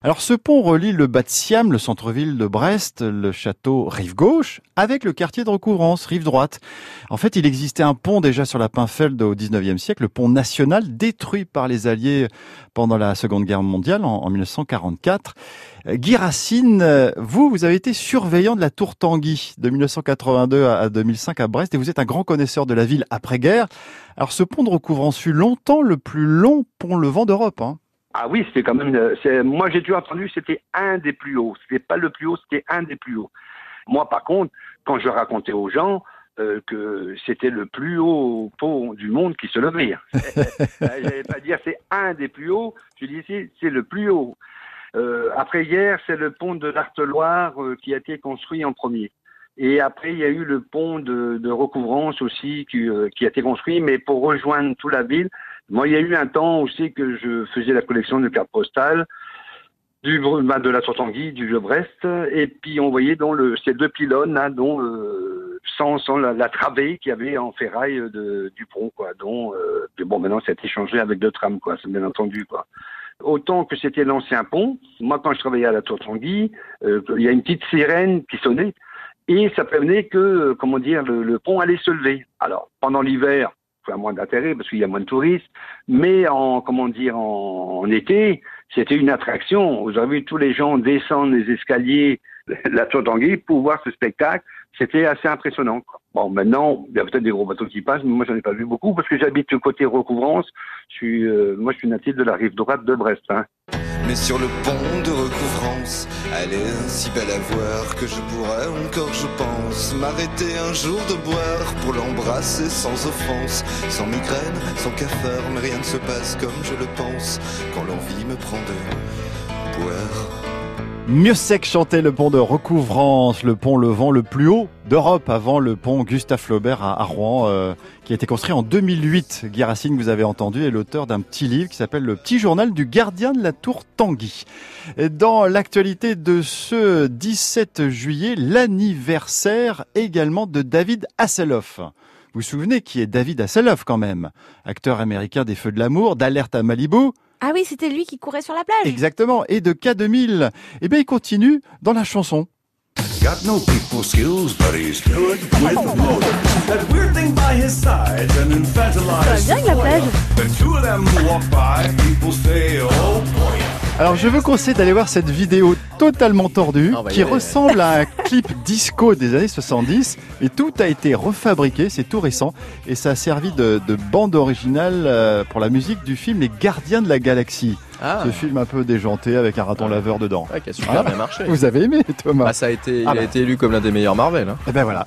Alors ce pont relie le bas de Siam, le centre-ville de Brest, le château rive gauche, avec le quartier de recouvrance, rive droite. En fait, il existait un pont déjà sur la Pinfeld au 19e siècle, le pont national détruit par les Alliés pendant la Seconde Guerre mondiale en, 1944. Euh, Guy Racine, vous, vous avez été surveillant de la tour Tanguy de 1982 à 2005 à Brest et vous êtes un grand connaisseur de la ville après-guerre. Alors ce pont de recouvrance fut longtemps le plus long pont levant d'Europe. Hein. Ah oui, c'était quand même. C'est, moi, j'ai toujours entendu, c'était un des plus hauts. C'était pas le plus haut, c'était un des plus hauts. Moi, par contre, quand je racontais aux gens euh, que c'était le plus haut pont du monde qui se levait, j'allais pas dire c'est un des plus hauts. Je disais c'est le plus haut. Euh, après hier, c'est le pont de l'Arteloire euh, qui a été construit en premier. Et après, il y a eu le pont de, de recouvrance aussi qui, euh, qui, a été construit, mais pour rejoindre toute la ville. Moi, il y a eu un temps aussi que je faisais la collection de cartes postales du bah, de la Tortanguy, du de Brest, et puis on voyait dans le, ces deux pylônes là, dont euh, sans, sans la, travée qu'il y avait en ferraille de, du pont, quoi. Dont euh, bon, maintenant ça a changé avec deux trams, quoi. Bien entendu, quoi. Autant que c'était l'ancien pont, moi quand je travaillais à la Tour Tanguy, euh, il y a une petite sirène qui sonnait et ça prévenait que, euh, comment dire, le, le pont allait se lever. Alors pendant l'hiver, il a moins d'intérêt parce qu'il y a moins de touristes, mais en, comment dire, en, été, c'était une attraction. Vous avez vu tous les gens descendre les escaliers, la Tour Tanguy, pour voir ce spectacle. C'était assez impressionnant. Bon, maintenant, il y a peut-être des gros bateaux qui passent, mais moi, j'en ai pas vu beaucoup parce que j'habite côté recouvrance. Euh, moi, je suis natif de la rive droite de Brest. Hein. Mais sur le pont de recouvrance, elle est si belle à voir que je pourrais encore, je pense, m'arrêter un jour de boire pour l'embrasser sans offense, sans migraine, sans cafard, mais rien ne se passe comme je le pense quand l'envie me prend de boire. Mieux sec chantait le pont de recouvrance, le pont levant le plus haut d'Europe avant le pont Gustave Flaubert à, Rouen, euh, qui a été construit en 2008. Guy Racine, vous avez entendu, est l'auteur d'un petit livre qui s'appelle Le petit journal du gardien de la tour Tanguy. Dans l'actualité de ce 17 juillet, l'anniversaire également de David Hasselhoff. Vous vous souvenez qui est David Hasselhoff quand même? Acteur américain des Feux de l'amour, d'Alerte à Malibu, ah oui, c'était lui qui courait sur la plage. Exactement. Et de K2000. Eh bien, il continue dans la chanson. Got no people skills, but he's good with motor. That weird thing by his side, an infantilized. The two of them walk by, people say, oh boy. Alors je vous conseille d'aller voir cette vidéo totalement tordue oh, bah, qui ressemble à un clip disco des années 70 et tout a été refabriqué, c'est tout récent et ça a servi de, de bande originale euh, pour la musique du film Les Gardiens de la Galaxie. Ah. Ce film un peu déjanté avec un raton ah. laveur dedans. Ouais, qui a super bien marché. Vous avez aimé Thomas bah, ça a été, Il ah a bah. été élu comme l'un des meilleurs Marvel. Hein. Et eh ben voilà.